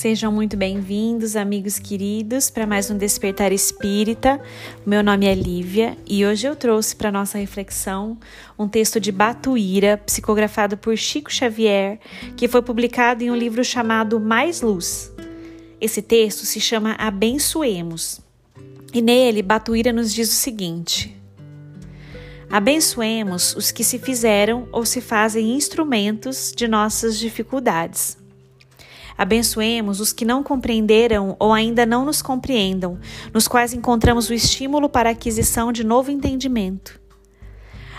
Sejam muito bem-vindos, amigos queridos, para mais um Despertar Espírita. Meu nome é Lívia e hoje eu trouxe para nossa reflexão um texto de Batuíra, psicografado por Chico Xavier, que foi publicado em um livro chamado Mais Luz. Esse texto se chama Abençoemos. E nele, Batuíra nos diz o seguinte: Abençoemos os que se fizeram ou se fazem instrumentos de nossas dificuldades Abençoemos os que não compreenderam ou ainda não nos compreendam, nos quais encontramos o estímulo para a aquisição de novo entendimento.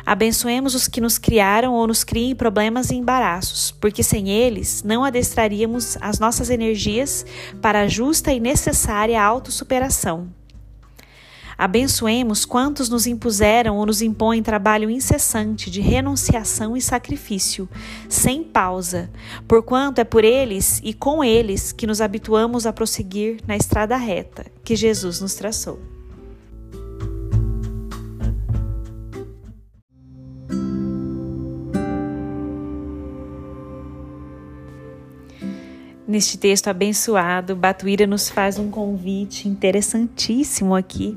Abençoemos os que nos criaram ou nos criem problemas e embaraços, porque sem eles não adestraríamos as nossas energias para a justa e necessária autossuperação. Abençoemos quantos nos impuseram ou nos impõem trabalho incessante de renunciação e sacrifício, sem pausa, porquanto é por eles e com eles que nos habituamos a prosseguir na estrada reta que Jesus nos traçou. Neste texto abençoado, Batuíra nos faz um convite interessantíssimo aqui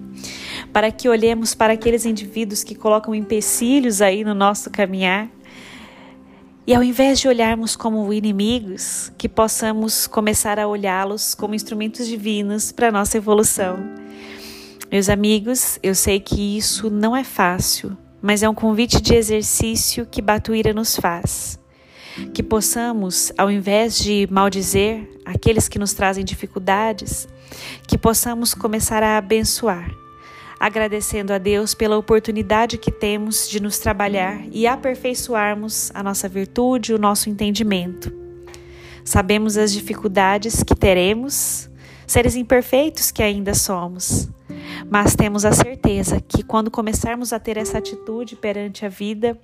para que olhemos para aqueles indivíduos que colocam empecilhos aí no nosso caminhar e ao invés de olharmos como inimigos, que possamos começar a olhá-los como instrumentos divinos para a nossa evolução. Meus amigos, eu sei que isso não é fácil, mas é um convite de exercício que Batuíra nos faz que possamos, ao invés de maldizer aqueles que nos trazem dificuldades, que possamos começar a abençoar, agradecendo a Deus pela oportunidade que temos de nos trabalhar e aperfeiçoarmos a nossa virtude, o nosso entendimento. Sabemos as dificuldades que teremos, seres imperfeitos que ainda somos mas temos a certeza que quando começarmos a ter essa atitude perante a vida,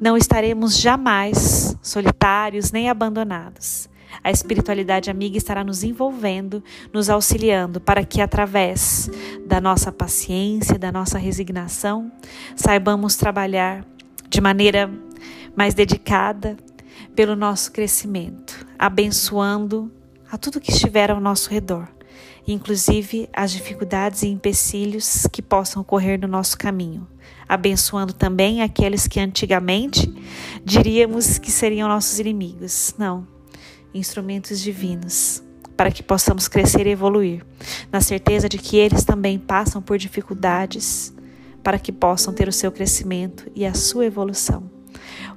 não estaremos jamais solitários nem abandonados. A espiritualidade amiga estará nos envolvendo, nos auxiliando para que, através da nossa paciência, da nossa resignação, saibamos trabalhar de maneira mais dedicada pelo nosso crescimento, abençoando a tudo que estiver ao nosso redor inclusive as dificuldades e empecilhos que possam ocorrer no nosso caminho, abençoando também aqueles que antigamente diríamos que seriam nossos inimigos. Não, instrumentos divinos para que possamos crescer e evoluir, na certeza de que eles também passam por dificuldades para que possam ter o seu crescimento e a sua evolução.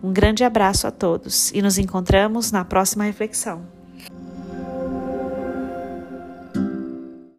Um grande abraço a todos e nos encontramos na próxima reflexão.